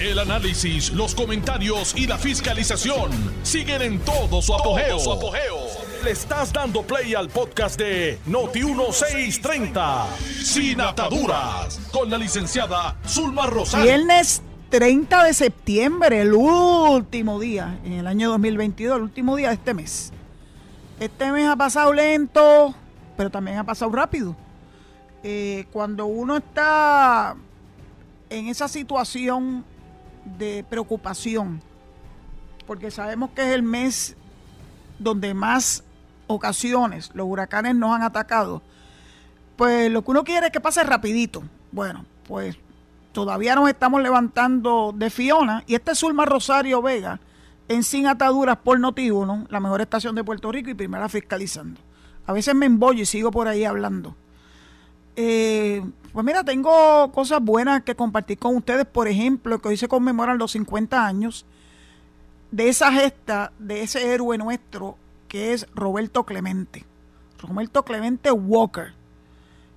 El análisis, los comentarios y la fiscalización siguen en todo su apogeo. Le estás dando play al podcast de Noti1630, Sin Ataduras, con la licenciada Zulma Rosario. Viernes 30 de septiembre, el último día en el año 2022, el último día de este mes. Este mes ha pasado lento, pero también ha pasado rápido. Eh, cuando uno está en esa situación de preocupación, porque sabemos que es el mes donde más ocasiones los huracanes nos han atacado, pues lo que uno quiere es que pase rapidito. Bueno, pues todavía nos estamos levantando de Fiona y este es Zulma Rosario Vega en Sin Ataduras por Noti1, la mejor estación de Puerto Rico y primera fiscalizando. A veces me embollo y sigo por ahí hablando. Eh, pues mira, tengo cosas buenas que compartir con ustedes. Por ejemplo, que hoy se conmemoran los 50 años de esa gesta, de ese héroe nuestro, que es Roberto Clemente. Roberto Clemente Walker.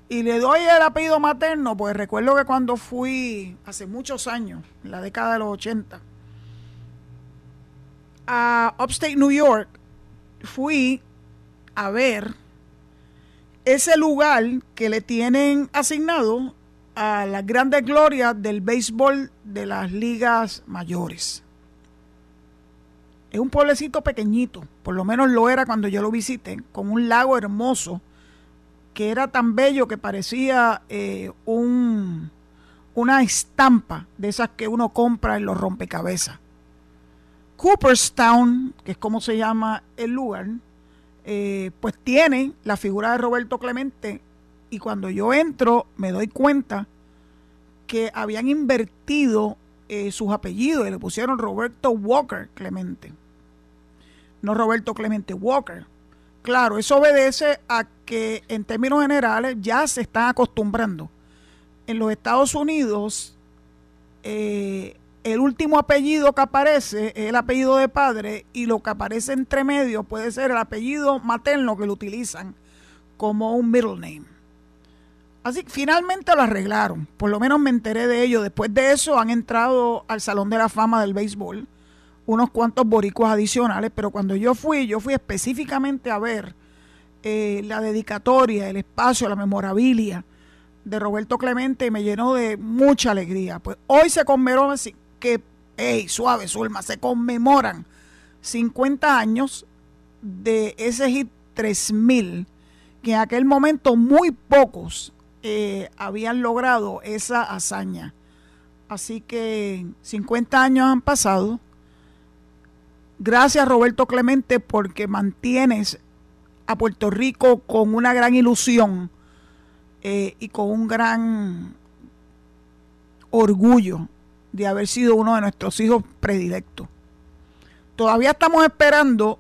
Y le doy el apellido materno, pues recuerdo que cuando fui hace muchos años, en la década de los 80, a Upstate New York, fui a ver ese lugar que le tienen asignado a las grandes glorias del béisbol de las ligas mayores. Es un pueblecito pequeñito, por lo menos lo era cuando yo lo visité, con un lago hermoso que era tan bello que parecía eh, un, una estampa de esas que uno compra en los rompecabezas. Cooperstown, que es como se llama el lugar, eh, pues tiene la figura de Roberto Clemente y cuando yo entro me doy cuenta que habían invertido eh, sus apellidos y le pusieron Roberto Walker Clemente, no Roberto Clemente Walker. Claro, eso obedece a que en términos generales ya se están acostumbrando. En los Estados Unidos, eh, el último apellido que aparece es el apellido de padre y lo que aparece entre medio puede ser el apellido materno que lo utilizan como un middle name. Así que finalmente lo arreglaron, por lo menos me enteré de ello. Después de eso han entrado al Salón de la Fama del Béisbol unos cuantos boricuas adicionales, pero cuando yo fui, yo fui específicamente a ver eh, la dedicatoria, el espacio, la memorabilia de Roberto Clemente y me llenó de mucha alegría. Pues hoy se conmemoró, que, hey, suave, Zulma, se conmemoran 50 años de ese hit 3000, que en aquel momento muy pocos eh, habían logrado esa hazaña. Así que 50 años han pasado. Gracias Roberto Clemente porque mantienes a Puerto Rico con una gran ilusión eh, y con un gran orgullo de haber sido uno de nuestros hijos predilectos. Todavía estamos esperando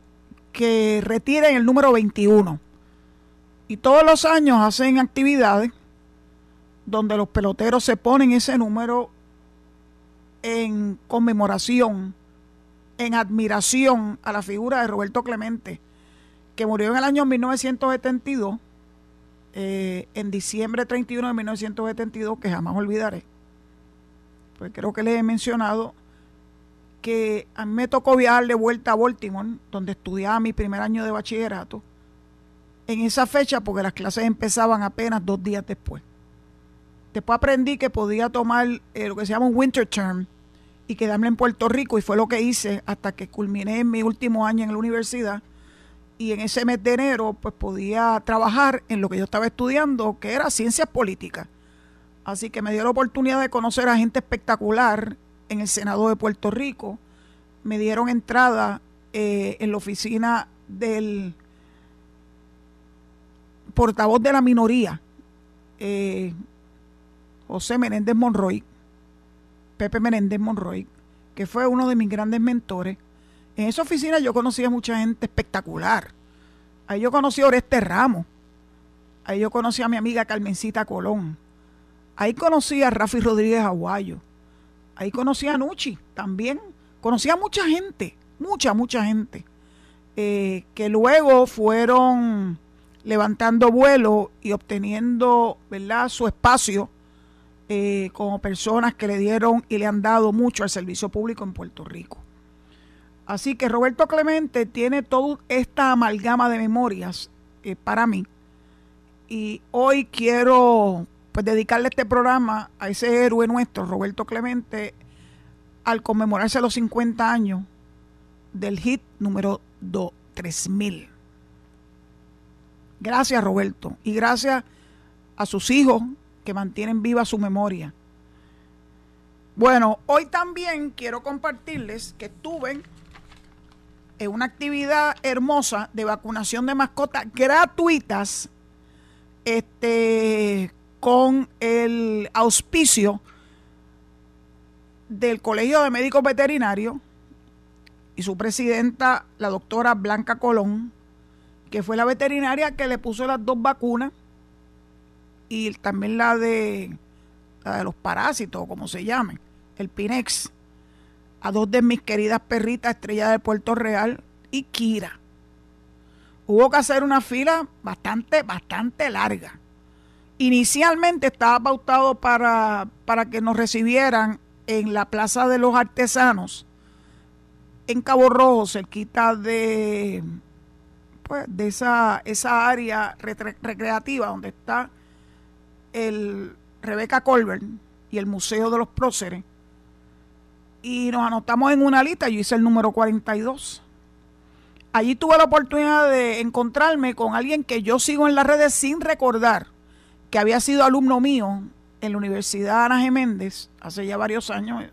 que retiren el número 21. Y todos los años hacen actividades donde los peloteros se ponen ese número en conmemoración, en admiración a la figura de Roberto Clemente, que murió en el año 1972, eh, en diciembre 31 de 1972, que jamás olvidaré pues creo que les he mencionado que a mí me tocó viajar de vuelta a Baltimore, donde estudiaba mi primer año de bachillerato, en esa fecha porque las clases empezaban apenas dos días después. Después aprendí que podía tomar eh, lo que se llama un winter term y quedarme en Puerto Rico y fue lo que hice hasta que culminé en mi último año en la universidad y en ese mes de enero pues podía trabajar en lo que yo estaba estudiando que era ciencias políticas Así que me dio la oportunidad de conocer a gente espectacular en el Senado de Puerto Rico. Me dieron entrada eh, en la oficina del portavoz de la minoría, eh, José Menéndez Monroy, Pepe Menéndez Monroy, que fue uno de mis grandes mentores. En esa oficina yo conocí a mucha gente espectacular. Ahí yo conocí a Oreste Ramos. Ahí yo conocí a mi amiga Carmencita Colón. Ahí conocí a Rafi Rodríguez Aguayo. Ahí conocí a Nucci también. Conocí a mucha gente, mucha, mucha gente, eh, que luego fueron levantando vuelo y obteniendo ¿verdad? su espacio eh, como personas que le dieron y le han dado mucho al servicio público en Puerto Rico. Así que Roberto Clemente tiene toda esta amalgama de memorias eh, para mí. Y hoy quiero pues, dedicarle este programa a ese héroe nuestro, Roberto Clemente, al conmemorarse los 50 años del hit número 2, 3000. Gracias Roberto y gracias a sus hijos que mantienen viva su memoria. Bueno, hoy también quiero compartirles que estuve en una actividad hermosa de vacunación de mascotas gratuitas este, con el auspicio del Colegio de Médicos Veterinarios y su presidenta, la doctora Blanca Colón, que fue la veterinaria que le puso las dos vacunas y también la de, los parásitos, como se llamen, el Pinex, a dos de mis queridas perritas, Estrella de Puerto Real y Kira. Hubo que hacer una fila bastante, bastante larga. Inicialmente estaba pautado para, para que nos recibieran en la Plaza de los Artesanos, en Cabo Rojo, cerquita de pues, de esa, esa área recreativa donde está el Rebeca Colbert y el Museo de los Próceres. Y nos anotamos en una lista, yo hice el número 42. Allí tuve la oportunidad de encontrarme con alguien que yo sigo en las redes sin recordar que había sido alumno mío en la Universidad Ana Geméndez hace ya varios años.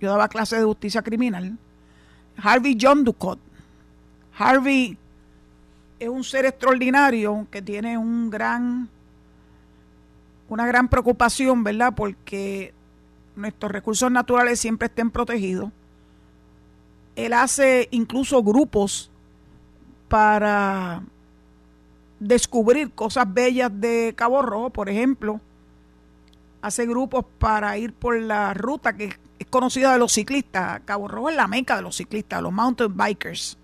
Yo daba clases de justicia criminal. Harvey John Ducott. Harvey es un ser extraordinario que tiene un gran, una gran preocupación, ¿verdad? Porque nuestros recursos naturales siempre estén protegidos. Él hace incluso grupos para descubrir cosas bellas de Cabo Rojo, por ejemplo. Hace grupos para ir por la ruta que es conocida de los ciclistas. Cabo Rojo es la meca de los ciclistas, los mountain bikers.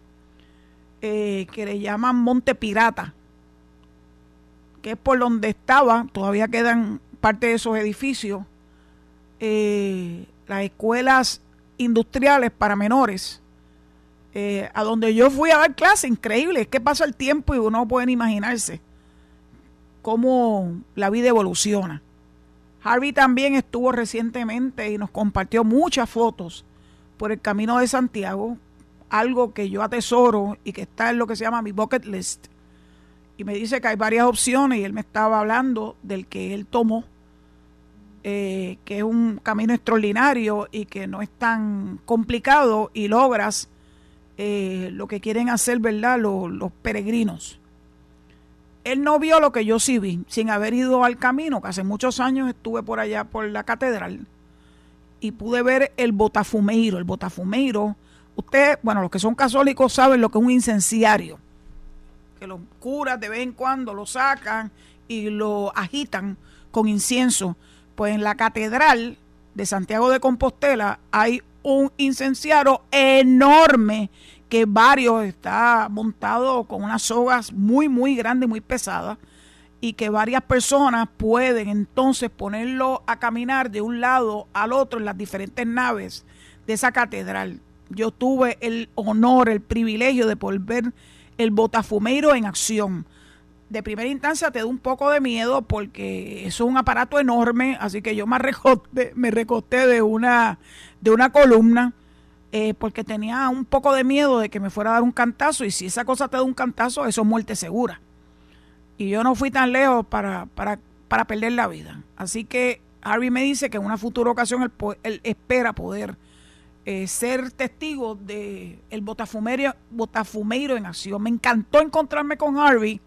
Eh, que le llaman Monte Pirata, que es por donde estaba, todavía quedan parte de esos edificios, eh, las escuelas industriales para menores, eh, a donde yo fui a dar clase, increíble, es que pasa el tiempo y uno puede imaginarse cómo la vida evoluciona. Harvey también estuvo recientemente y nos compartió muchas fotos por el camino de Santiago algo que yo atesoro y que está en lo que se llama mi bucket list. Y me dice que hay varias opciones y él me estaba hablando del que él tomó, eh, que es un camino extraordinario y que no es tan complicado y logras eh, lo que quieren hacer, ¿verdad? Los, los peregrinos. Él no vio lo que yo sí vi, sin haber ido al camino, que hace muchos años estuve por allá por la catedral y pude ver el botafumeiro. El botafumeiro Usted, bueno, los que son católicos saben lo que es un incenciario, que los curas de vez en cuando lo sacan y lo agitan con incienso. Pues en la catedral de Santiago de Compostela hay un incenciario enorme que varios está montado con unas sogas muy, muy grandes, muy pesadas y que varias personas pueden entonces ponerlo a caminar de un lado al otro en las diferentes naves de esa catedral yo tuve el honor, el privilegio de poder ver el botafumeiro en acción. De primera instancia te da un poco de miedo porque es un aparato enorme, así que yo me me recosté de una, de una columna eh, porque tenía un poco de miedo de que me fuera a dar un cantazo y si esa cosa te da un cantazo, eso es muerte segura. Y yo no fui tan lejos para, para, para perder la vida. Así que Harvey me dice que en una futura ocasión él, espera poder eh, ser testigo de el botafumeiro, botafumeiro en acción. Me encantó encontrarme con Harvey.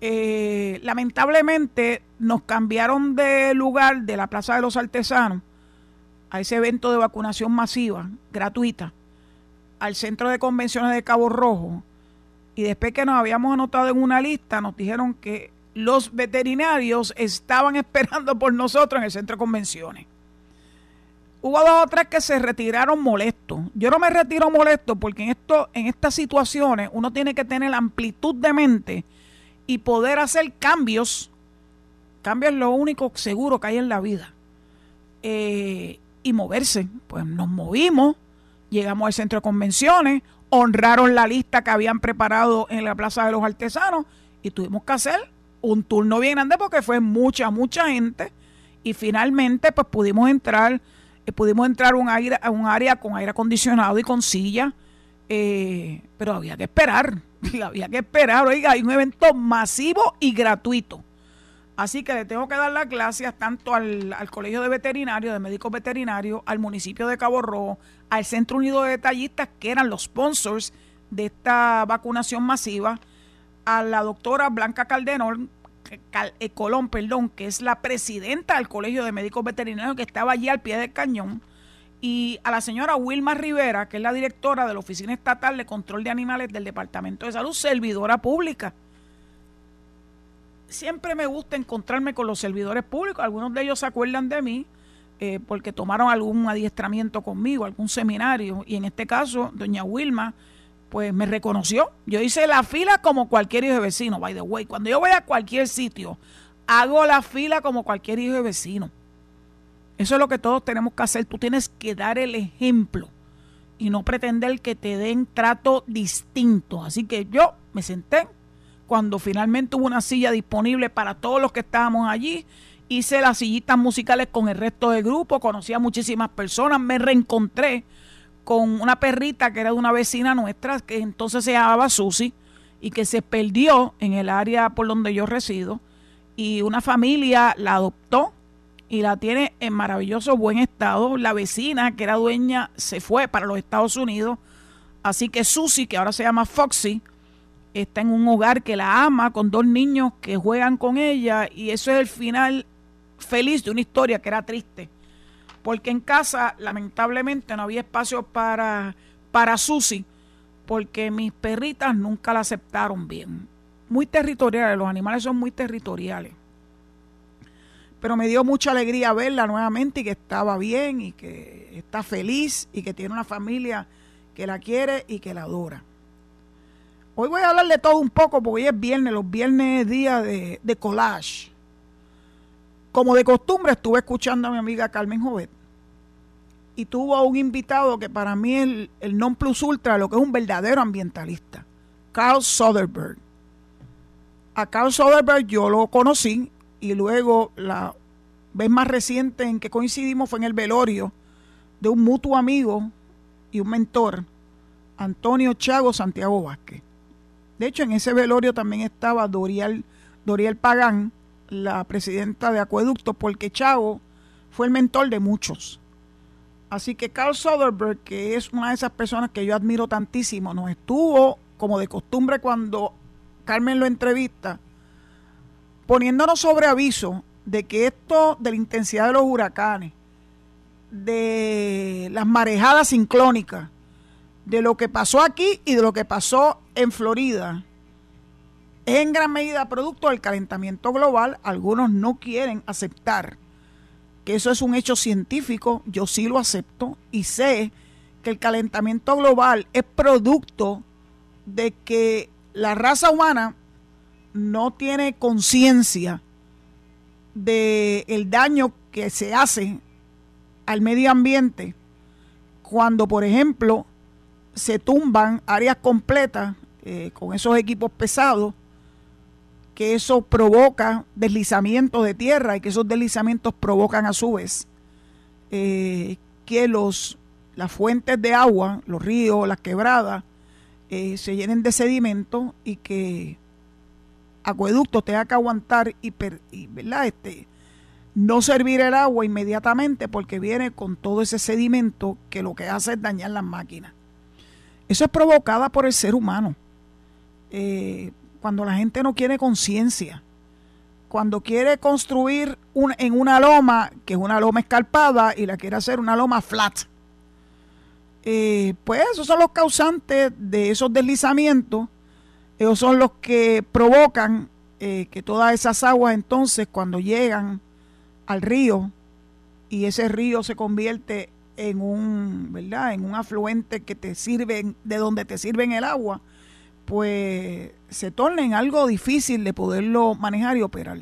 Eh, lamentablemente nos cambiaron de lugar de la Plaza de los Artesanos a ese evento de vacunación masiva, gratuita, al Centro de Convenciones de Cabo Rojo. Y después que nos habíamos anotado en una lista, nos dijeron que los veterinarios estaban esperando por nosotros en el Centro de Convenciones. Hubo dos o tres que se retiraron molestos. Yo no me retiro molesto porque en, esto, en estas situaciones uno tiene que tener amplitud de mente y poder hacer cambios. Cambios es lo único seguro que hay en la vida. eh, y moverse. Pues nos movimos, llegamos al centro de convenciones, honraron la lista que habían preparado en la Plaza de los Artesanos y tuvimos que hacer un turno bien grande porque fue mucha, mucha gente y finalmente pues pudimos entrar, eh, pudimos entrar a un, aire, a un área con aire acondicionado y con silla, eh, pero había que esperar, había que esperar, oiga, hay un evento masivo y gratuito. Así que le tengo que dar las gracias tanto al, Colegio de Veterinarios, de Médicos Veterinarios, al municipio de Cabo Rojo, al Centro Unido de Detallistas, que eran los sponsors de esta vacunación masiva, a la doctora Blanca Calderón, eh, Colón, perdón, que es la presidenta del Colegio de Médicos Veterinarios, que estaba allí al pie del cañón, y a la señora Wilma Rivera, que es la directora de la Oficina Estatal de Control de Animales del Departamento de Salud, servidora pública siempre me gusta encontrarme con los servidores públicos. Algunos de ellos se acuerdan de mí eh, porque tomaron algún adiestramiento conmigo, algún seminario. Y en este caso, doña Wilma, pues me reconoció. Yo hice la fila como cualquier hijo de vecino, by the way. Cuando yo voy a cualquier sitio, hago la fila como cualquier hijo de vecino. Eso es lo que todos tenemos que hacer. Tú tienes que dar el ejemplo y no pretender que te den trato distinto. Así que yo me senté, cuando finalmente hubo una silla disponible para todos los que estábamos allí. Hice las sillitas musicales con el resto del grupo, conocí a muchísimas personas, me reencontré con una perrita que era de una vecina nuestra, que entonces se llamaba Susi, y que se perdió en el área por donde yo resido, y una familia la adoptó y la tiene en maravilloso buen estado. La vecina que era dueña se fue para los Estados Unidos, así que Susi, que ahora se llama Foxy, está en un hogar que la ama, con dos niños que juegan con ella, y eso es el final feliz de una historia que era triste. Porque en casa, lamentablemente, no había espacio para, para Susi, porque mis perritas nunca la aceptaron bien. Muy territoriales, los animales son muy territoriales. Pero me dio mucha alegría verla nuevamente y que estaba bien y que está feliz y que tiene una familia que la quiere y que la adora. Hoy voy a hablar de todo un poco porque hoy es viernes, los viernes es día de, collage. Como de costumbre estuve escuchando a mi amiga Carmen Jovet y tuvo a un invitado que para mí es el, non plus ultra, lo que es un verdadero ambientalista, Carl Soderbergh. A Carl Soderbergh yo lo conocí y luego la vez más reciente en que coincidimos fue en el velorio de un mutuo amigo y un mentor, Antonio Chago Santiago Vázquez. De hecho, en ese velorio también estaba Doriel, Doriel Pagán, la presidenta de Acueducto, porque Chavo fue el mentor de muchos. Así que Carl Soderbergh, que es una de esas personas que yo admiro tantísimo, nos estuvo, como de costumbre cuando Carmen lo entrevista, poniéndonos sobre aviso de que esto de la intensidad de los huracanes, de las marejadas sinclónicas, de lo que pasó aquí y de lo que pasó en Florida es en gran medida producto del calentamiento global. Algunos no quieren aceptar que eso es un hecho científico. Yo sí lo acepto y sé que el calentamiento global es producto de que la raza humana no tiene conciencia del el daño que se hace al medio ambiente cuando, por ejemplo, se tumban áreas completas eh, con esos equipos pesados, que eso provoca deslizamientos de tierra y que esos deslizamientos provocan a su vez eh, que los, las fuentes de agua, los ríos, las quebradas, eh, se llenen de sedimento y que acueductos tenga que aguantar y, y ¿verdad? Este, no servir el agua inmediatamente porque viene con todo ese sedimento que lo que hace es dañar las máquinas. Eso es provocada por el ser humano. Eh, cuando la gente no quiere conciencia, cuando quiere construir en una loma, que es una loma escarpada, y la quiere hacer una loma flat. Eh, pues esos son los causantes de esos deslizamientos, esos son los que provocan eh, que todas esas aguas entonces cuando llegan al río y ese río se convierte en un, ¿verdad? En un afluente que te sirve, de donde te sirven el agua, pues se torna en algo difícil de poderlo manejar y operar.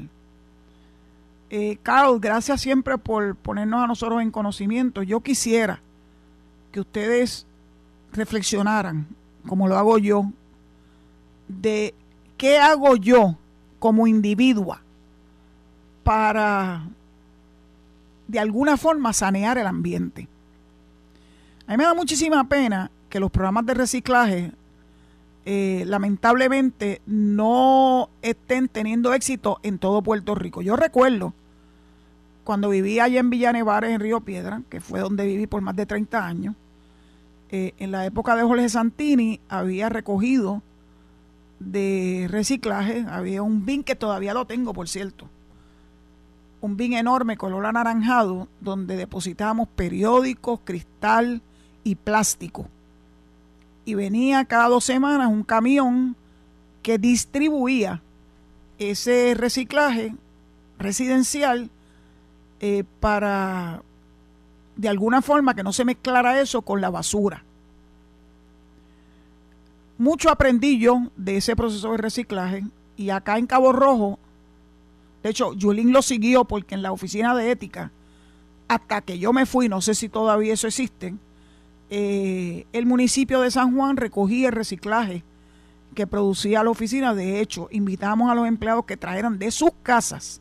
Eh, Carl, gracias siempre por ponernos a nosotros en conocimiento. Yo quisiera que ustedes reflexionaran, como lo hago yo, de qué hago yo como individua para de alguna forma sanear el ambiente. A mí me da muchísima pena que los programas de reciclaje eh, lamentablemente no estén teniendo éxito en todo Puerto Rico. Yo recuerdo cuando viví allá en Villanevares, en Río Piedra, que fue donde viví por más de 30 años, eh, en la época de Jorge Santini había recogido de reciclaje, había un bin que todavía lo tengo, por cierto, un bin enorme color anaranjado donde depositábamos periódicos, cristal y plástico. Y venía cada dos semanas un camión que distribuía ese reciclaje residencial eh, para de alguna forma que no se mezclara eso con la basura. Mucho aprendí yo de ese proceso de reciclaje y acá en Cabo Rojo, de hecho, Yulín lo siguió porque en la oficina de ética, hasta que yo me fui, no sé si todavía eso existe, eh, el municipio de San Juan recogía el reciclaje que producía la oficina. De hecho, invitamos a los empleados que trajeran de sus casas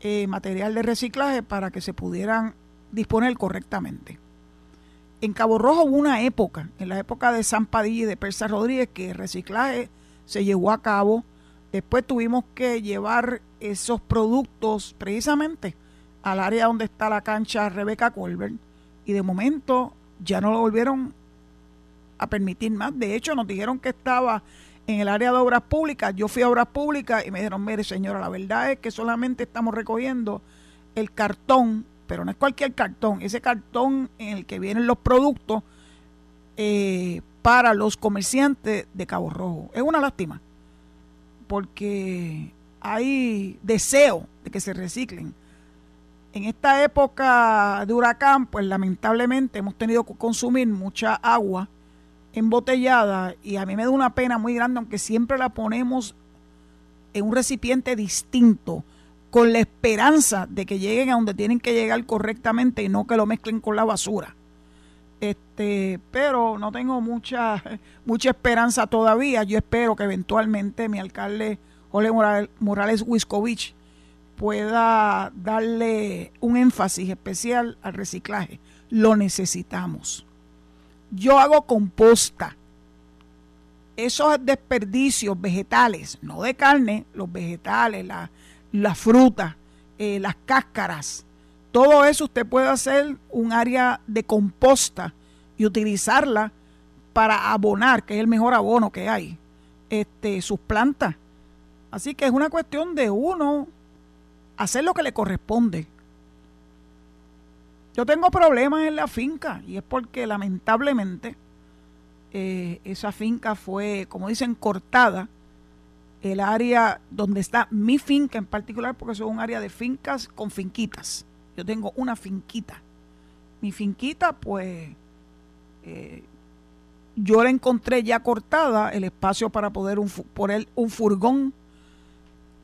eh, material de reciclaje para que se pudieran disponer correctamente. En Cabo Rojo hubo una época, en la época de San Padilla y de Persa Rodríguez, que el reciclaje se llevó a cabo. Después tuvimos que llevar esos productos precisamente al área donde está la cancha Rebeca Colbert. Y de momento ya no lo volvieron a permitir más. De hecho, nos dijeron que estaba en el área de obras públicas. Yo fui a obras públicas y me dijeron, mire señora, la verdad es que solamente estamos recogiendo el cartón pero no es cualquier cartón, ese cartón en el que vienen los productos eh, para los comerciantes de Cabo Rojo. Es una lástima, porque hay deseo de que se reciclen. En esta época de huracán, pues lamentablemente hemos tenido que consumir mucha agua embotellada y a mí me da una pena muy grande, aunque siempre la ponemos en un recipiente distinto con la esperanza de que lleguen a donde tienen que llegar correctamente y no que lo mezclen con la basura. Este, pero no tengo mucha, mucha esperanza todavía. Yo espero que eventualmente mi alcalde Jorge Morales Wiskovich pueda darle un énfasis especial al reciclaje. Lo necesitamos. Yo hago composta. Esos desperdicios vegetales, no de carne, los vegetales, la, la fruta, eh, las cáscaras, todo eso usted puede hacer un área de composta y utilizarla para abonar, que es el mejor abono que hay, este, sus plantas. Así que es una cuestión de uno hacer lo que le corresponde. Yo tengo problemas en la finca y es porque lamentablemente eh, esa finca fue, como dicen, cortada el área donde está mi finca en particular, porque es un área de fincas con finquitas. Yo tengo una finquita. Mi finquita, pues, eh, yo la encontré ya cortada, el espacio para poder un, poner un furgón.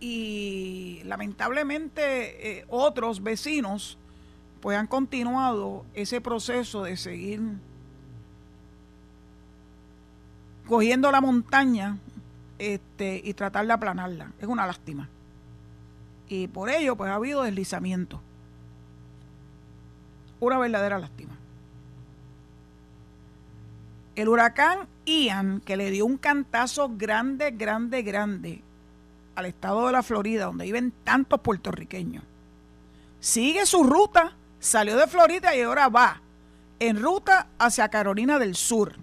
Y lamentablemente eh, otros vecinos, pues, han continuado ese proceso de seguir cogiendo la montaña este, y tratar de aplanarla. Es una lástima. Y por ello, pues ha habido deslizamiento. Una verdadera lástima. El huracán Ian, que le dio un cantazo grande, grande, grande al estado de la Florida, donde viven tantos puertorriqueños, sigue su ruta, salió de Florida y ahora va en ruta hacia Carolina del Sur,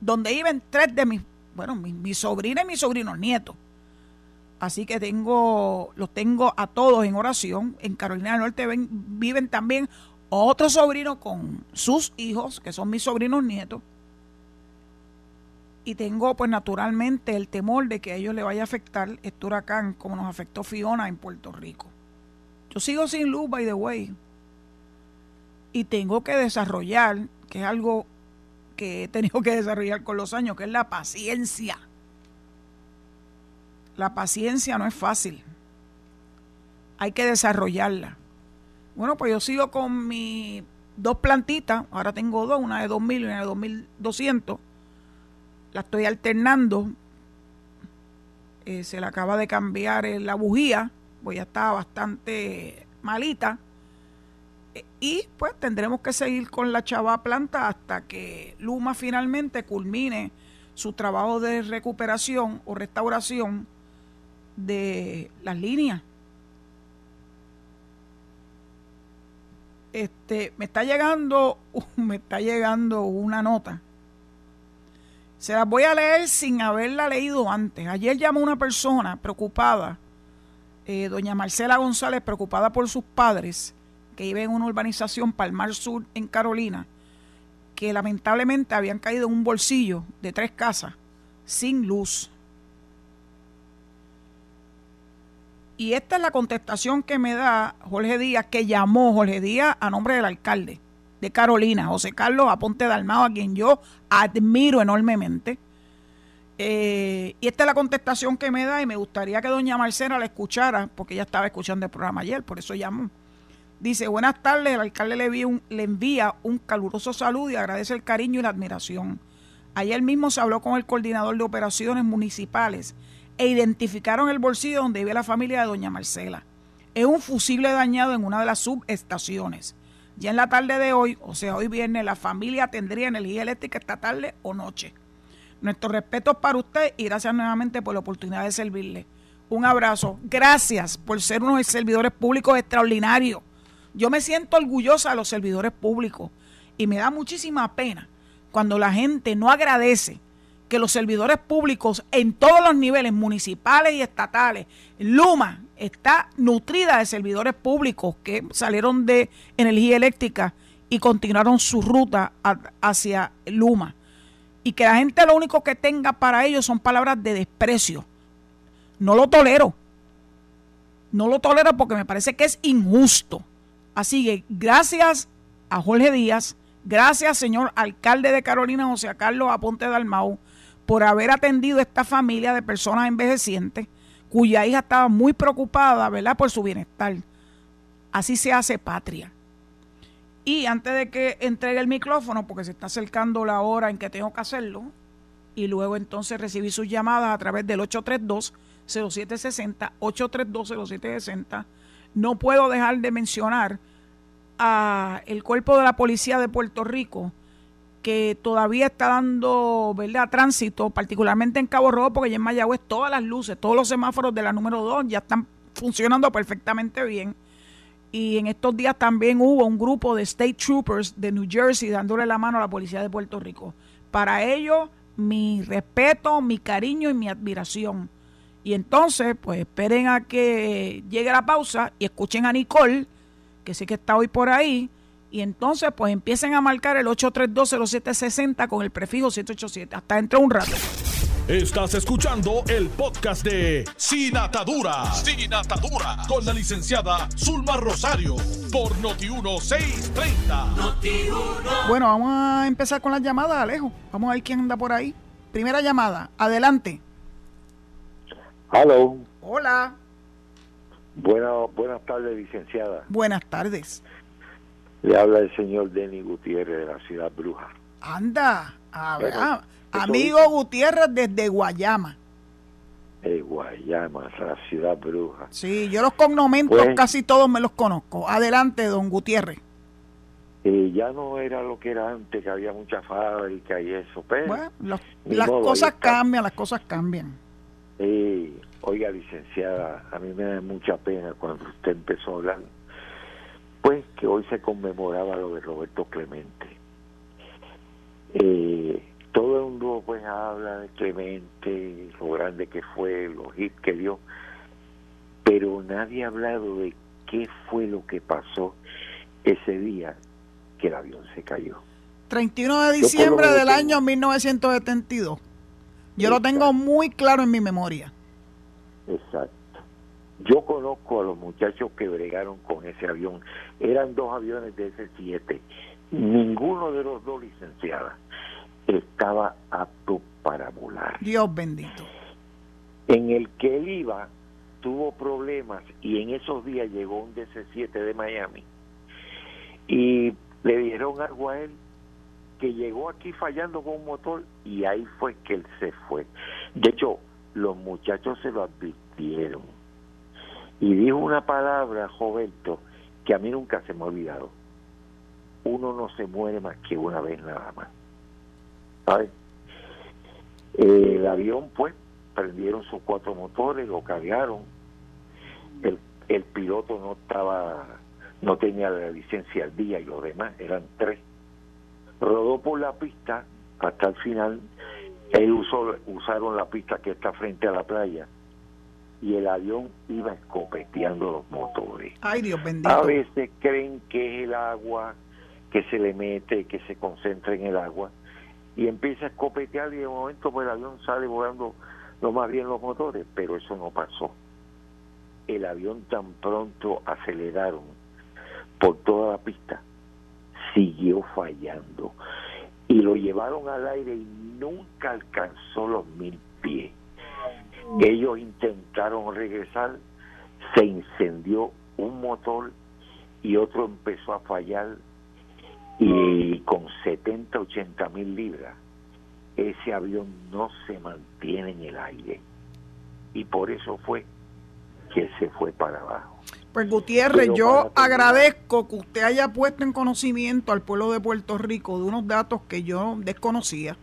donde viven tres de mis bueno, mi, mi sobrina y mis sobrinos nietos. Así que tengo, los tengo a todos en oración. En Carolina del Norte viven también otros sobrinos con sus hijos, que son mis sobrinos nietos. Y tengo, pues naturalmente, el temor de que a ellos le vaya a afectar este huracán como nos afectó Fiona en Puerto Rico. Yo sigo sin luz, by the way. Y tengo que desarrollar, que es algo que he tenido que desarrollar con los años, que es la paciencia. La paciencia no es fácil. hay que desarrollarla. Bueno, pues yo sigo con mis dos plantitas, ahora tengo dos, una de 2000 y una de 2200. La estoy alternando. Eh, se le acaba de cambiar la bujía, pues ya estaba bastante malita. Eh, y pues tendremos que seguir con la chava planta hasta que Luma finalmente culmine su trabajo de recuperación o restauración de las líneas. Este, me está llegando, me está llegando una nota. Se las voy a leer sin haberla leído antes. Ayer llamó una persona preocupada, eh, doña Marcela González, preocupada por sus padres, que vive en una urbanización Palmar Sur en Carolina, que lamentablemente habían caído en un bolsillo de tres casas sin luz. Y esta es la contestación que me da Jorge Díaz, que llamó Jorge Díaz a nombre del alcalde Carolina, José Carlos Aponte Dalmao, a quien yo admiro enormemente. Eh, y esta es la contestación que me da y me gustaría que doña Marcela la escuchara, porque ella estaba escuchando el programa ayer, por eso llamó. Dice, buenas tardes, el alcalde le, le envía un caluroso saludo y agradece el cariño y la admiración. Ayer mismo se habló con el coordinador de operaciones municipales e identificaron el bolsillo donde vive la familia de doña Marcela. Es un fusible dañado en una de las subestaciones. Ya en la tarde de hoy, o sea, hoy viernes, la familia tendría energía eléctrica esta tarde o noche. Nuestro respeto para usted y gracias nuevamente por la oportunidad de servirle. Un abrazo. Gracias por ser unos servidores públicos extraordinarios. Yo me siento orgullosa de los servidores públicos y me da muchísima pena cuando la gente no agradece que los servidores públicos en todos los niveles municipales y estatales, Luma está nutrida de servidores públicos que salieron de energía eléctrica y continuaron su ruta hacia Luma. Y que la gente lo único que tenga para ellos son palabras de desprecio. No lo tolero. No lo tolero porque me parece que es injusto. Así que gracias a Jorge Díaz, gracias señor alcalde de Carolina, José Carlos Aponte Dalmau, por haber atendido a esta familia de personas envejecientes cuya hija estaba muy preocupada, ¿verdad?, por su bienestar. Así se hace patria. Y antes de que entregue el micrófono, porque se está acercando la hora en que tengo que hacerlo, y luego entonces recibí sus llamadas a través del 832-0760, 832-0760, no puedo dejar de mencionar a el cuerpo de la policía de Puerto Rico, que todavía está dando ¿verdad? tránsito, particularmente en Cabo Rojo, porque ya en Mayagüez todas las luces, todos los semáforos de la número 2 ya están funcionando perfectamente bien. Y en estos días también hubo un grupo de State Troopers de New Jersey dándole la mano a la policía de Puerto Rico. Para ellos, mi respeto, mi cariño y mi admiración. Y entonces, pues esperen a que llegue la pausa y escuchen a Nicole, que sé que está hoy por ahí, y entonces pues empiecen a marcar el 8320760 con el prefijo 787. Hasta dentro de un rato. Estás escuchando el podcast de Sin Atadura. Sin Atadura. Con la licenciada Zulma Rosario. Por Noti1630. Bueno, vamos a empezar con las llamadas, Alejo. Vamos a ver quién anda por ahí. Primera llamada. Adelante. Hello. Hola. buenas tardes, licenciada. Buenas tardes. Le habla el señor Denny Gutiérrez de la ciudad bruja. Anda, a ver, ah, amigo Gutiérrez desde Guayama. De Guayama, la ciudad bruja. Sí, yo los cognomentos pues, casi todos me los conozco. Adelante, don Gutiérrez. Eh, ya no era lo que era antes, que había mucha fábrica y eso, pero... Bueno, las cosas cambian, las cosas cambian. oiga, licenciada, a mí me da mucha pena cuando usted empezó a hablar pues que hoy se conmemoraba lo de Roberto Clemente. Eh, todo el mundo pues habla de Clemente, lo grande que fue, los hits que dio, pero nadie ha hablado de qué fue lo que pasó ese día que el avión se cayó. 31 de diciembre del año 1972. Yo lo tengo muy claro en mi memoria. Exacto. Yo conozco a los muchachos que bregaron con ese avión. Eran dos aviones de ese 7 Ninguno de los dos licenciados estaba apto para volar. Dios bendito. En el que él iba, tuvo problemas y en esos días llegó un DC-7 de Miami y le dieron algo a él que llegó aquí fallando con un motor y ahí fue que él se fue. De hecho, los muchachos se lo advirtieron y dijo una palabra, Roberto, que a mí nunca se me ha olvidado. Uno no se muere más que una vez nada más. ¿Sabes? el avión, pues, prendieron sus cuatro motores, lo cargaron. El, el piloto no estaba, no tenía la licencia al día y los demás eran tres. Rodó por la pista hasta el final. Ellos usó, usaron la pista que está frente a la playa y el avión iba escopeteando los motores. Ay, Dios bendito. A veces creen que es el agua que se le mete, que se concentra en el agua y empieza a escopetear y de momento pues el avión sale volando lo más bien los motores, pero eso no pasó. El avión tan pronto aceleraron por toda la pista, siguió fallando y lo llevaron al aire y nunca alcanzó los mil pies. Ellos intentaron regresar, se incendió un motor y otro empezó a fallar y con 70, 80 mil libras ese avión no se mantiene en el aire y por eso fue que se fue para abajo. Pues Gutiérrez, yo agradezco que usted haya puesto en conocimiento al pueblo de Puerto Rico de unos datos que yo desconocía.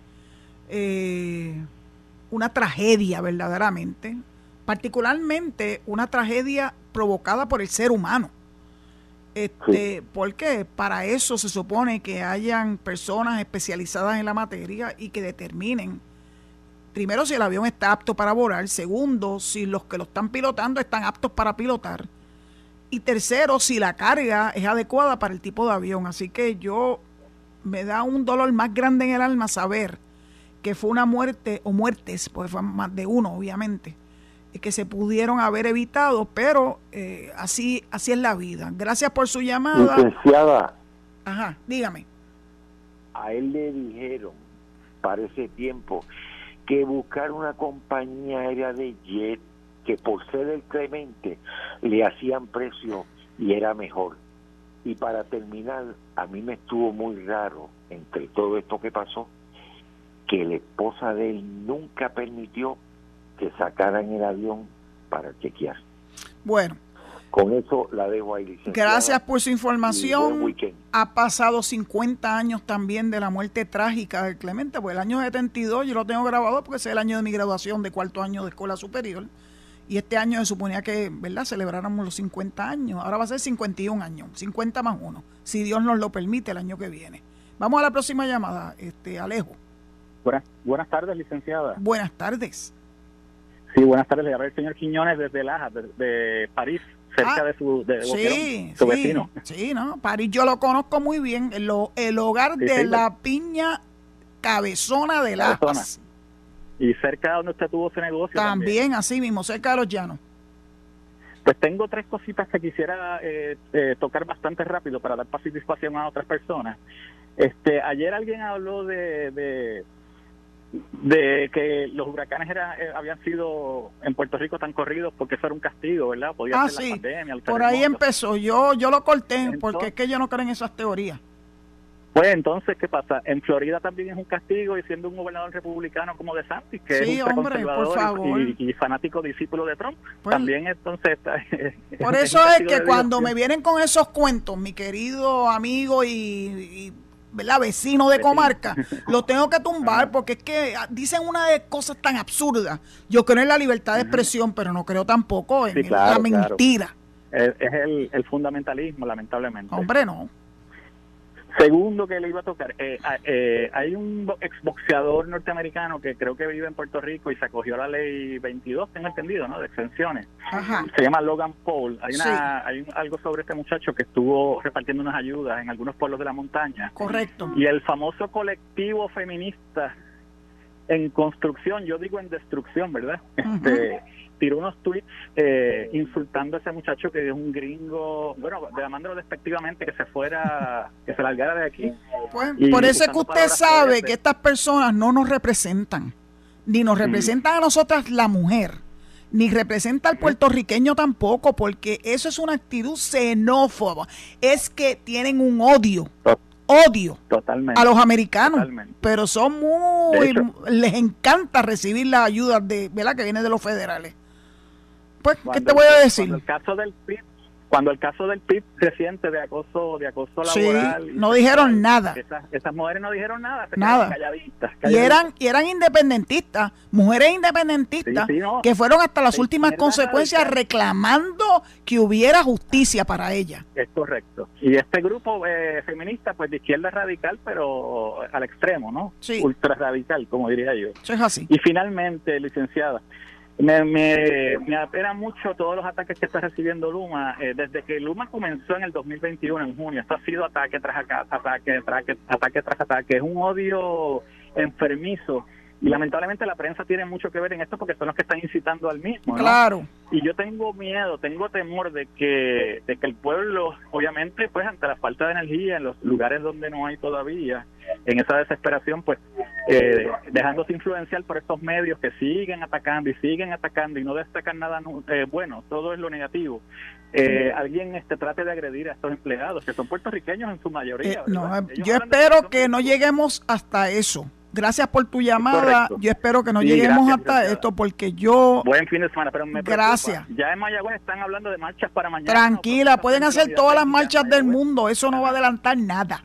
Eh, una tragedia verdaderamente, particularmente una tragedia provocada por el ser humano. Este, Porque para eso se supone que hayan personas especializadas en la materia y que determinen, primero, si el avión está apto para volar, segundo, si los que lo están pilotando están aptos para pilotar, y tercero, si la carga es adecuada para el tipo de avión. Así que yo me da un dolor más grande en el alma saber que fue una muerte o muertes, porque fue más de uno, obviamente, que se pudieron haber evitado, pero eh, así, así es la vida. Gracias por su llamada. Licenciada. Ajá, dígame. A él le dijeron para ese tiempo que buscar una compañía aérea de jet que por ser el Clemente le hacían precio y era mejor. Y para terminar, a mí me estuvo muy raro entre todo esto que pasó, que la esposa de él nunca permitió que sacaran el avión para chequear. Bueno. Con eso la dejo ahí. Gracias por su información. Ha pasado 50 años también de la muerte trágica del Clemente, pues el año 72 yo lo tengo grabado porque es el año de mi graduación de cuarto año de escuela superior. Y este año se suponía que, ¿verdad?, celebráramos los 50 años. Ahora va a ser 51 años, 50 más uno, si Dios nos lo permite el año que viene. Vamos a la próxima llamada, este Alejo. Buenas, buenas tardes, licenciada. Buenas tardes. Sí, buenas tardes. Le habla el señor Quiñones desde Laja, de, París, cerca ah, de su, de, sí, su vecino. Sí, ¿no? París yo lo conozco muy bien. El, el hogar de la piña cabezona de Lajas. Y cerca de donde usted tuvo ese negocio. También, así mismo, cerca de los llanos. Pues tengo tres cositas que quisiera eh, eh, tocar bastante rápido para dar participación a otras personas. Este, ayer alguien habló de de que los huracanes era, eh, habían sido en Puerto Rico tan corridos porque eso era un castigo, ¿verdad? Podía ah, ser la pandemia, Por ahí empezó. Yo yo lo corté porque es que yo no creo en esas teorías. Pues entonces, ¿qué pasa? En Florida también es un castigo y siendo un gobernador republicano como de Santis, que es un hombre, por favor. Y, fanático discípulo de Trump, pues, también entonces está... Por eso es que cuando me vienen con esos cuentos, mi querido amigo y ¿verdad? vecino de comarca, lo tengo que tumbar porque es que ah, dicen una de cosas tan absurdas. Yo creo en la libertad de expresión, pero no creo tampoco en la mentira. Es, el, el, fundamentalismo, lamentablemente. Hombre, no. Segundo que le iba a tocar, eh, eh, hay un exboxeador norteamericano que creo que vive en Puerto Rico y se acogió a la ley 22, tengo entendido, ¿no? De exenciones. Se llama Logan Paul. Hay, una, hay algo sobre este muchacho que estuvo repartiendo unas ayudas en algunos pueblos de la montaña. Correcto. Y el famoso colectivo feminista en construcción, yo digo en destrucción, ¿verdad? Este tiró unos tweets eh, insultando a ese muchacho que es un gringo, bueno, llamándolo despectivamente que se fuera, que se largara de aquí. Pues, por eso es que usted sabe que estas personas no nos representan, ni nos representan a nosotras la mujer. ni representa al puertorriqueño tampoco, porque eso es una actitud xenófoba. Es que tienen un odio, odio a los americanos, pero son muy, les encanta recibir la ayuda de, ¿verdad? que viene de los federales. Pues, ¿qué te voy a decir? En el caso del PIB cuando el caso del PIB reciente de acoso de acoso laboral sí, no dijeron nada. esas, mujeres no dijeron nada nada. calladitas, y eran y eran independentistas mujeres independentistas que fueron hasta las últimas consecuencias reclamando que hubiera justicia para ella. Es correcto. Y este grupo eh, feminista pues de izquierda radical pero al extremo no sí. ultra radical como diría yo. Eso es así. Y finalmente licenciada me, me, me apena mucho todos los ataques que está recibiendo Luma. Eh, desde que Luma comenzó en el 2021, en junio, esto ha sido ataque tras ataque, ataque, ataque tras ataque. Es un odio enfermizo y lamentablemente la prensa tiene mucho que ver en esto porque son los que están incitando al mismo. Claro. Y yo tengo miedo, tengo temor de que, de que el pueblo, obviamente, pues ante la falta de energía en los lugares donde no hay todavía, en esa desesperación, pues eh, dejándose influenciar por estos medios que siguen atacando y siguen atacando y no destacan nada eh, bueno, todo es lo negativo. Eh, alguien este trate de agredir a estos empleados que son puertorriqueños en su mayoría. yo espero que no lleguemos hasta eso gracias por tu llamada. Yo espero que no lleguemos hasta esto porque yo... Buen fin de semana, pero me Gracias. Ya en Mayagüez están hablando de marchas para mañana. Tranquila, pueden hacer todas las marchas del mundo. Eso no va a adelantar nada.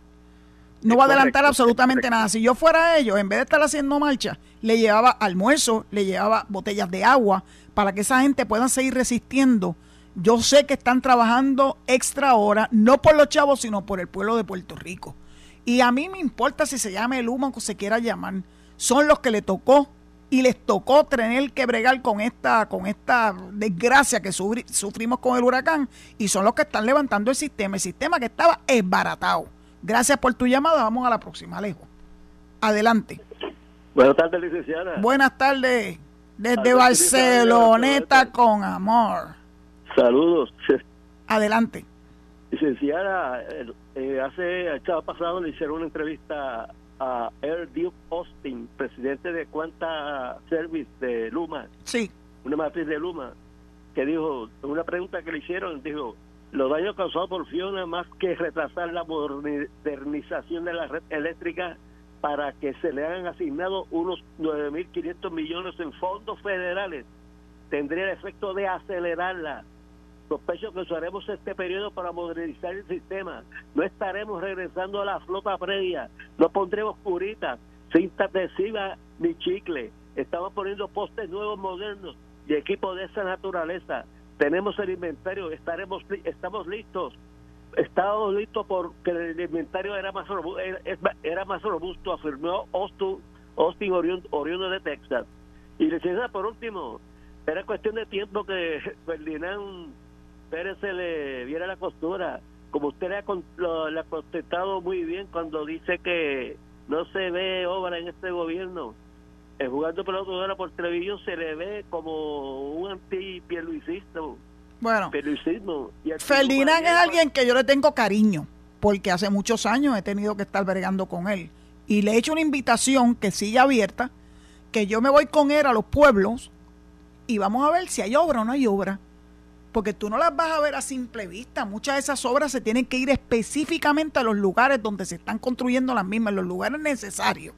No va a adelantar absolutamente nada. Si yo fuera ellos, en vez de estar haciendo marcha, le llevaba almuerzo, le llevaba botellas de agua para que esa gente pueda seguir resistiendo. Yo sé que están trabajando extra hora, no por los chavos, sino por el pueblo de Puerto Rico. Y a mí me importa si se llama el humo o se quiera llamar. Son los que le tocó y les tocó tener que bregar con esta, con esta desgracia que sufrimos con el huracán y son los que están levantando el sistema, el sistema que estaba esbaratado. Gracias por tu llamada, vamos a la próxima, Alejo. Adelante. Buenas tardes, licenciada. Buenas tardes, desde Barceloneta con amor. Saludos. Adelante. Licenciada, eh, hace el sábado pasado le hicieron una entrevista a Air Duke Austin, presidente de Cuanta Service de Luma. Sí. Una matriz de Luma, que dijo, una pregunta que le hicieron, dijo, los daños causados por Fiona más que retrasar la modernización de la red eléctrica para que se le hayan asignado unos 9.500 millones en fondos federales, tendría el efecto de acelerarla Sospecho que usaremos este periodo para modernizar el sistema. No estaremos regresando a la flota previa. No pondremos curitas, cinta adhesiva ni chicle. Estamos poniendo postes nuevos, modernos y equipos de esa naturaleza. Tenemos el inventario, estaremos estamos listos. Estamos listos porque el inventario era más robusto, era, más robusto afirmó Austin, Austin oriundo de Texas. Y decía por último, era cuestión de tiempo que Ferdinand Pérez se le viera la costura. Como usted le ha, ha contestado muy bien cuando dice que no se ve obra en este gobierno. Eh, jugando pelota por televisión se le ve como un anti-pierluisismo. Bueno, Ferdinand es alguien que yo le tengo cariño, porque hace muchos años he tenido que estar bregando con él. Y le he hecho una invitación que sigue abierta, que yo me voy con él a los pueblos y vamos a ver si hay obra o no hay obra porque tú no las vas a ver a simple vista. Muchas de esas obras se tienen que ir específicamente a los lugares donde se están construyendo las mismas, en los lugares necesarios.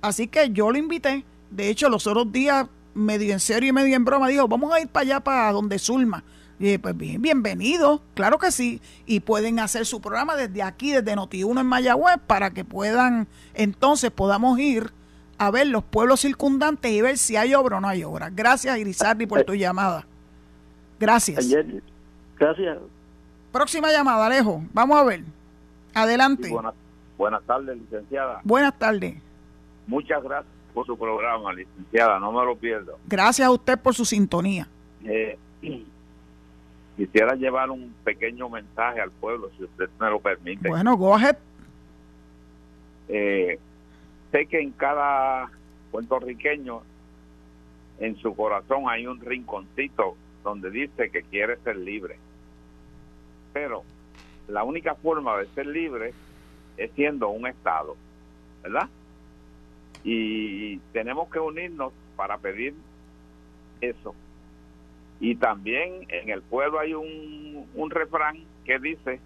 Así que yo lo invité. De hecho, los otros días, medio en serio y medio en broma, dijo, vamos a ir para allá, para donde Zulma. Y dije, pues bien, bienvenido, claro que sí. Y pueden hacer su programa desde aquí, desde Noti1 en Mayagüez, para que puedan, entonces podamos ir a ver los pueblos circundantes y ver si hay obra o no hay obra. Gracias, Irizardi, por tu llamada. Gracias. Gracias. Próxima llamada, Alejo. Vamos a ver. Adelante. buenas, tardes, licenciada. Buenas tardes. Muchas gracias por su programa, licenciada. No me lo pierdo. Gracias a usted por su sintonía. Eh, quisiera llevar un pequeño mensaje al pueblo, si usted me lo permite. Bueno, go ahead. Eh, sé que en cada puertorriqueño, en su corazón hay un rinconcito donde dice que quiere ser libre. Pero la única forma de ser libre es siendo un Estado, ¿verdad? Y tenemos que unirnos para pedir eso. Y también en el pueblo hay un, refrán que dice,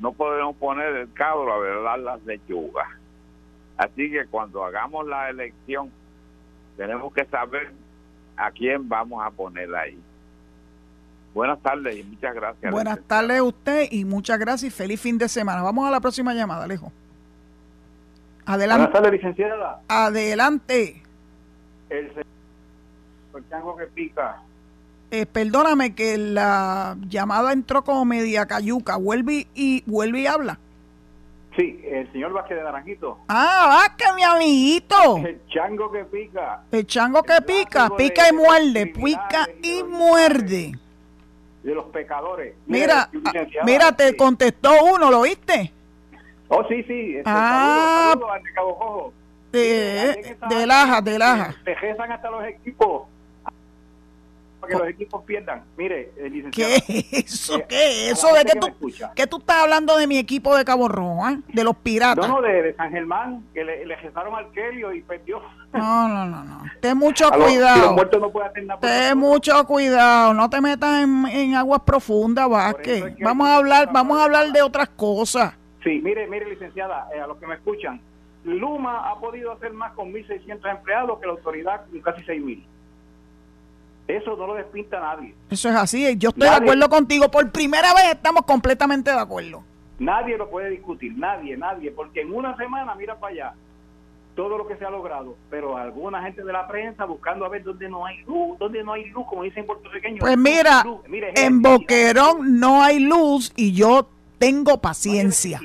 no podemos poner el cabro a verdad las lechugas. Así que cuando hagamos la elección, tenemos que saber a quién vamos a poner ahí. Buenas tardes y muchas gracias. Buenas tardes a usted y muchas gracias y feliz fin de semana. Vamos a la próxima llamada, Alejo. Adelante. Buenas tardes, licenciada. Adelante. El chango que pica. Eh, perdóname que la llamada entró como media cayuca. Vuelve y, vuelve y habla. Sí, el señor Vázquez de Naranjito. Ah, Vázquez, mi amiguito. El chango que pica. El chango que pica, pica y muerde, pica y muerde. De los pecadores. Mira, ah, mira, te contestó uno, ¿lo viste? Oh, sí, sí. Este, ah, de Cabo De, de Laja, de Laja. Te hasta los equipos que los equipos pierdan. Mire, el licenciado. ¿Qué es eso? Eh, ¿Qué es eso? ¿De que, tú, que tú estás hablando de mi equipo de Cabo Rojo, ¿eh? De los piratas. No, no, de, San Germán, que le, le al Kelio y perdió. No, no, no, no. Ten mucho cuidado. Los, no hacer nada Ten mucho cuidado. No te metas en, en aguas profundas, Vázquez. vamos a hablar, vamos a hablar de otras cosas. Sí, mire, mire, licenciada, eh, a los que me escuchan. Luma ha podido hacer más con 1.600 empleados que la autoridad con casi 6.000. Eso no lo despinta nadie. Eso es así. Yo estoy de acuerdo contigo. Por primera vez estamos completamente de acuerdo. Nadie lo puede discutir. Nadie, nadie. Porque en una semana, mira para allá, todo lo que se ha logrado. Pero alguna gente de la prensa buscando a ver dónde no hay luz, dónde no hay luz, como dicen puertorriqueños. Pues mira, en Boquerón no hay luz y yo tengo paciencia.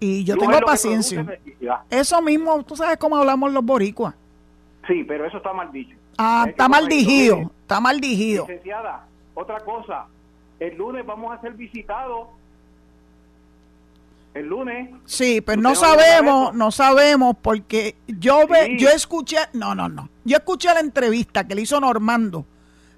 y yo tengo paciencia. Eso mismo, tú sabes cómo hablamos los boricuas. Sí, pero eso está mal dicho. Ah, está mal digido, está mal digido. Licenciada, otra cosa, el lunes vamos a ser visitados. El lunes. Sí, pero no sabemos, no sabemos porque yo ve, yo escuché, no, no, no. Yo escuché la entrevista que le hizo Normando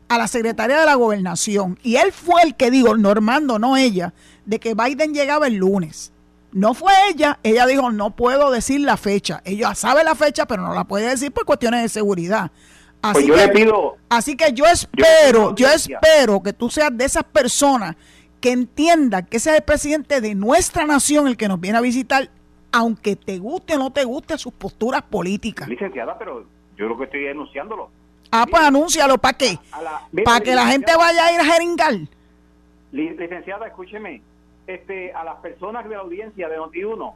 a la secretaria de la gobernación y él fue el que dijo, Normando, no ella, de que Biden llegaba el lunes. No fue ella, ella dijo, no puedo decir la fecha. Ella sabe la fecha, pero no la puede decir por cuestiones de seguridad. Pues así yo que, le pido. Así que yo espero, yo, espero que tú seas de esas personas que entiendan que ese es el presidente de nuestra nación el que nos viene a visitar, aunque te guste o no te guste sus posturas políticas. Licenciada, pero yo lo que estoy denunciándolo. Ah, pues anúncialo, ¿para qué? Para que la gente vaya a ir a jeringar. Licenciada, escúcheme, este, a las personas de la audiencia de Noti1,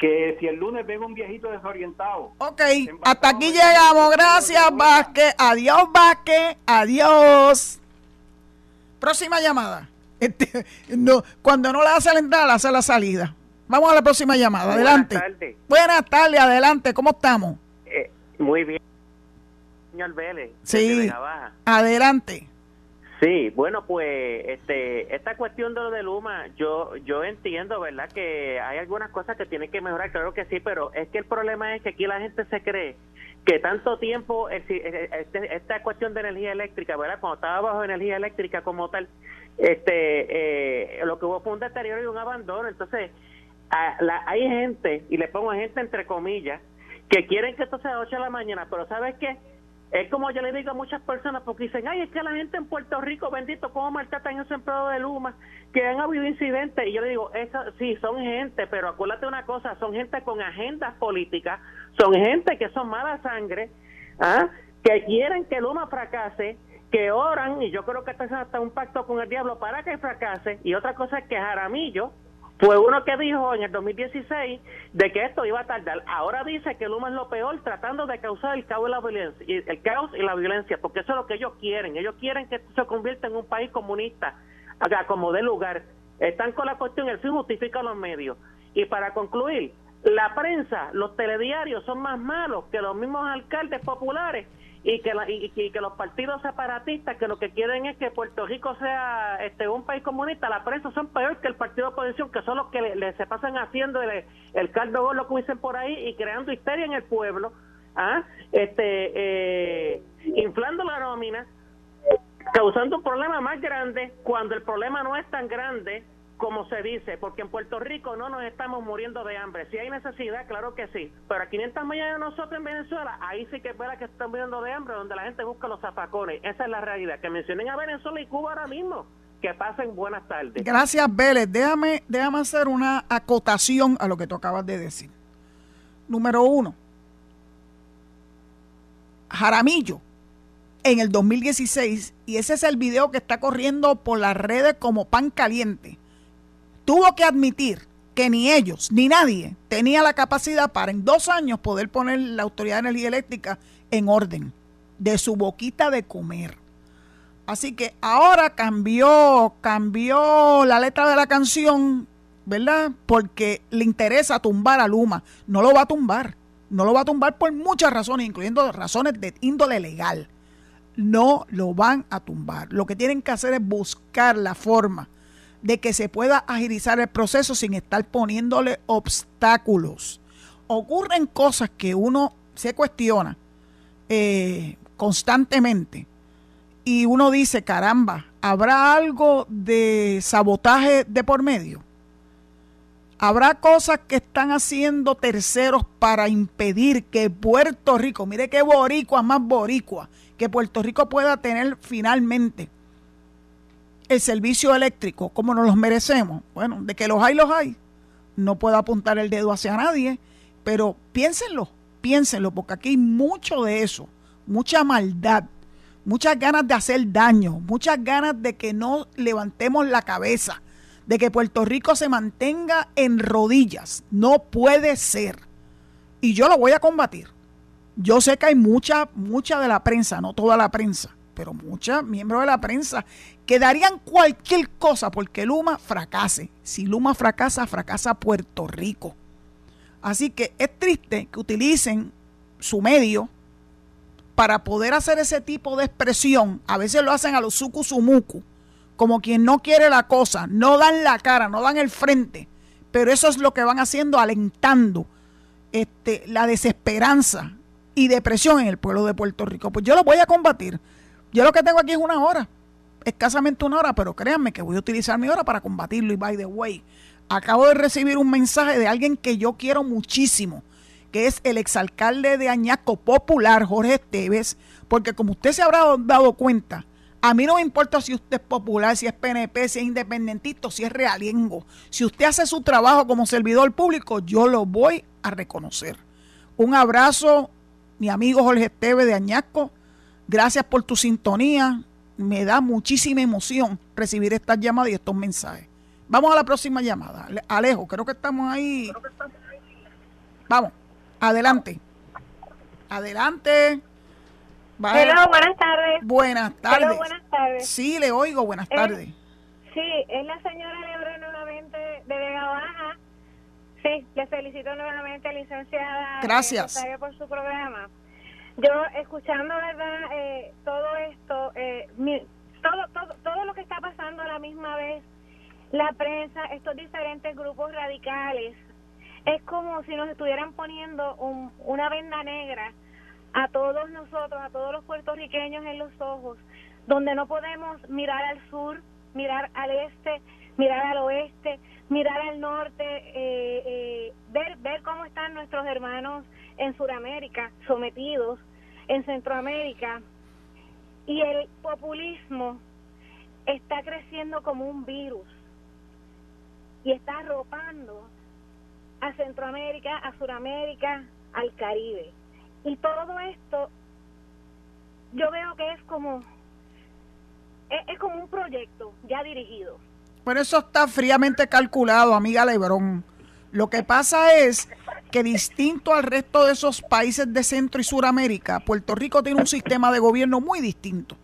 que si el lunes vengo un viejito desorientado. Ok, hasta aquí llegamos. Gracias, Vázquez. Adiós, Vázquez. Adiós. Próxima llamada. Este, no, cuando no la hace la entrada, la hace la salida. Vamos a la próxima llamada. Adelante. Buenas tardes. Buenas tardes, adelante. ¿Cómo estamos? Eh, muy bien. Señor Vélez. Sí. Adelante. Sí, bueno, pues este, esta cuestión de lo de Luma, yo yo entiendo, ¿verdad? Que hay algunas cosas que tienen que mejorar, claro que sí, pero es que el problema es que aquí la gente se cree que tanto tiempo, este, esta cuestión de energía eléctrica, ¿verdad? Cuando estaba bajo energía eléctrica como tal, este, eh, lo que hubo fue un deterioro y un abandono. Entonces, hay gente, y le pongo gente entre comillas, que quieren que esto sea a 8 de la mañana, pero ¿sabes qué? Es como yo le digo a muchas personas, porque dicen, ay, es que la gente en Puerto Rico, bendito, ¿cómo maltratan a esos empleados de Luma? Que han habido incidentes. Y yo le digo, eso, sí, son gente, pero acuérdate una cosa, son gente con agendas políticas, son gente que son mala sangre, ¿ah? que quieren que Luma fracase, que oran, y yo creo que están hasta un pacto con el diablo para que fracase. Y otra cosa es que Jaramillo fue uno que dijo en el 2016 de que esto iba a tardar. Ahora dice que Luma es lo peor tratando de causar el caos y la violencia, el caos y la violencia, porque eso es lo que ellos quieren. Ellos quieren que esto se convierta en un país comunista, acá como de lugar. Están con la cuestión, el fin justifica los medios. Y para concluir, la prensa, los telediarios son más malos que los mismos alcaldes populares y que, y, que los partidos separatistas que lo que quieren es que Puerto Rico sea este un país comunista, la prensa son peor que el partido de oposición, que son los que le, se pasan haciendo el, el caldo gordo, como dicen por ahí, y creando histeria en el pueblo, ¿ah? este eh, inflando la nómina, causando un problema más grande cuando el problema no es tan grande como se dice, porque en Puerto Rico no nos estamos muriendo de hambre. Si hay necesidad, claro que sí, pero a 500 millones de nosotros en Venezuela, ahí sí que es verdad que están muriendo de hambre, donde la gente busca los zapacones. Esa es la realidad. Que mencionen a Venezuela y Cuba ahora mismo. Que pasen buenas tardes. Gracias, Vélez. Déjame, déjame hacer una acotación a lo que tú acabas de decir. Número uno, Jaramillo en el 2016, y ese es el video que está corriendo por las redes como pan caliente tuvo que admitir que ni ellos ni nadie tenía la capacidad para en dos años poder poner la Autoridad de Energía Eléctrica en orden de su boquita de comer. Así que ahora cambió, cambió la letra de la canción, ¿verdad? Porque le interesa tumbar a Luma. No lo va a tumbar. No lo va a tumbar por muchas razones, incluyendo razones de índole legal. No lo van a tumbar. Lo que tienen que hacer es buscar la forma de que se pueda agilizar el proceso sin estar poniéndole obstáculos. Ocurren cosas que uno se cuestiona eh, constantemente y uno dice, caramba, ¿habrá algo de sabotaje de por medio? ¿Habrá cosas que están haciendo terceros para impedir que Puerto Rico, mire qué boricua más boricua, que Puerto Rico pueda tener finalmente el servicio eléctrico como nos los merecemos. Bueno, de que los hay, los hay. No puedo apuntar el dedo hacia nadie, pero piénsenlo, piénsenlo, porque aquí hay mucho de eso, mucha maldad, muchas ganas de hacer daño, muchas ganas de que no levantemos la cabeza, de que Puerto Rico se mantenga en rodillas. No puede ser. Y yo lo voy a combatir. Yo sé que hay mucha, mucha de la prensa, no toda la prensa, pero muchos miembros de la prensa que darían cualquier cosa porque Luma fracase. Si Luma fracasa, fracasa Puerto Rico. Así que es triste que utilicen su medio para poder hacer ese tipo de expresión. A veces lo hacen a los suku como quien no quiere la cosa, no dan la cara, no dan el frente, pero eso es lo que van haciendo, alentando este, la desesperanza y depresión en el pueblo de Puerto Rico. Pues yo lo voy a combatir yo lo que tengo aquí es una hora, escasamente una hora, pero créanme que voy a utilizar mi hora para combatirlo. Y by the way, acabo de recibir un mensaje de alguien que yo quiero muchísimo, que es el exalcalde de Añasco Popular, Jorge Esteves, porque como usted se habrá dado cuenta, a mí no me importa si usted es popular, si es PNP, si es independentista, si es realiengo. Si usted hace su trabajo como servidor público, yo lo voy a reconocer. Un abrazo, mi amigo Jorge Esteves de Añasco Gracias por tu sintonía. Me da muchísima emoción recibir estas llamadas y estos mensajes. Vamos a la próxima llamada. Alejo, creo que estamos ahí. Vamos, adelante. Adelante. Hola, buenas tardes. Buenas tardes. buenas tardes. Sí, le oigo, buenas eh, tardes. sí, es la señora Lebrón nuevamente de Vega Baja. Sí, le felicito nuevamente, licenciada. Gracias. Por su programa. Yo escuchando, ¿verdad? Eh, todo esto, eh, todo, todo, todo lo que está pasando a la misma vez, la prensa, estos diferentes grupos radicales, es como si nos estuvieran poniendo una venda negra a todos nosotros, a todos los puertorriqueños en los ojos, donde no podemos mirar al sur, mirar al este, mirar al oeste, mirar al norte, eh, eh ver, ver cómo están nuestros hermanos en Sudamérica sometidos, en Centroamérica, y el populismo está creciendo como un virus y está arropando a Centroamérica, a Sudamérica, al Caribe. Y todo esto yo veo que es como es, como un proyecto ya dirigido. Pero eso está fríamente calculado, amiga Lebrón. Lo que pasa es que distinto al resto de esos países de Centro y Suramérica, Puerto Rico tiene un sistema de gobierno muy distinto.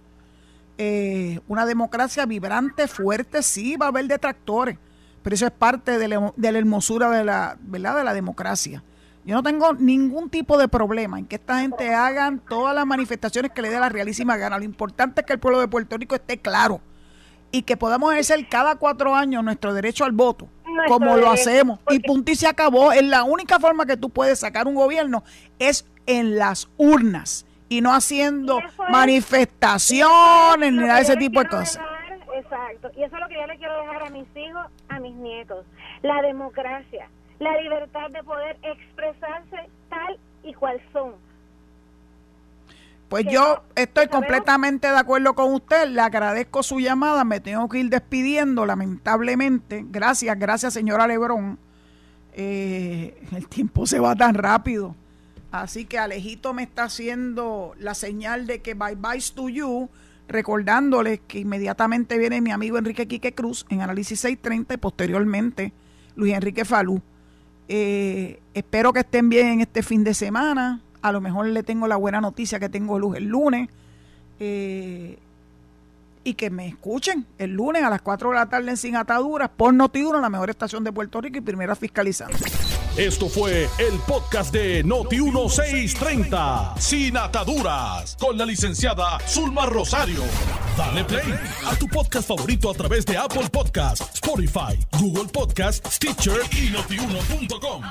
Eh, una democracia vibrante, fuerte, sí, va a haber detractores, pero eso es parte de la, hermosura de la, ¿verdad? de la democracia. Yo no tengo ningún tipo de problema en que esta gente hagan todas las manifestaciones que le dé la realísima gana. Lo importante es que el pueblo de Puerto Rico esté claro y que podamos ejercer cada cuatro años nuestro derecho al voto, como lo hacemos. Y punto y se acabó. Es la única forma que tú puedes sacar un gobierno es en las urnas y no haciendo manifestaciones ni nada de ese tipo de cosas. Exacto. Y eso es lo que yo le quiero dejar a mis hijos, a mis nietos. La democracia, la libertad de poder expresarse tal y cual son. Pues yo estoy completamente de acuerdo con usted, le agradezco su llamada, me tengo que ir despidiendo lamentablemente. Gracias, gracias señora Lebrón. Eh, el tiempo se va tan rápido. Así que Alejito me está haciendo la señal de que bye bye to you, recordándoles que inmediatamente viene mi amigo Enrique Quique Cruz en Análisis 630 y posteriormente Luis Enrique Falú. Eh, espero que estén bien en este fin de semana. A lo mejor le tengo la buena noticia que tengo luz el lunes. Eh, y que me escuchen el lunes a las 4 de la tarde en Sin Ataduras por Notiuno, la mejor estación de Puerto Rico y primera fiscalizando. Esto fue el podcast de Noti1630, Sin Ataduras, con la licenciada Zulma Rosario. Dale play a tu podcast favorito a través de Apple Podcasts, Spotify, Google Podcasts, Stitcher y notiuno.com.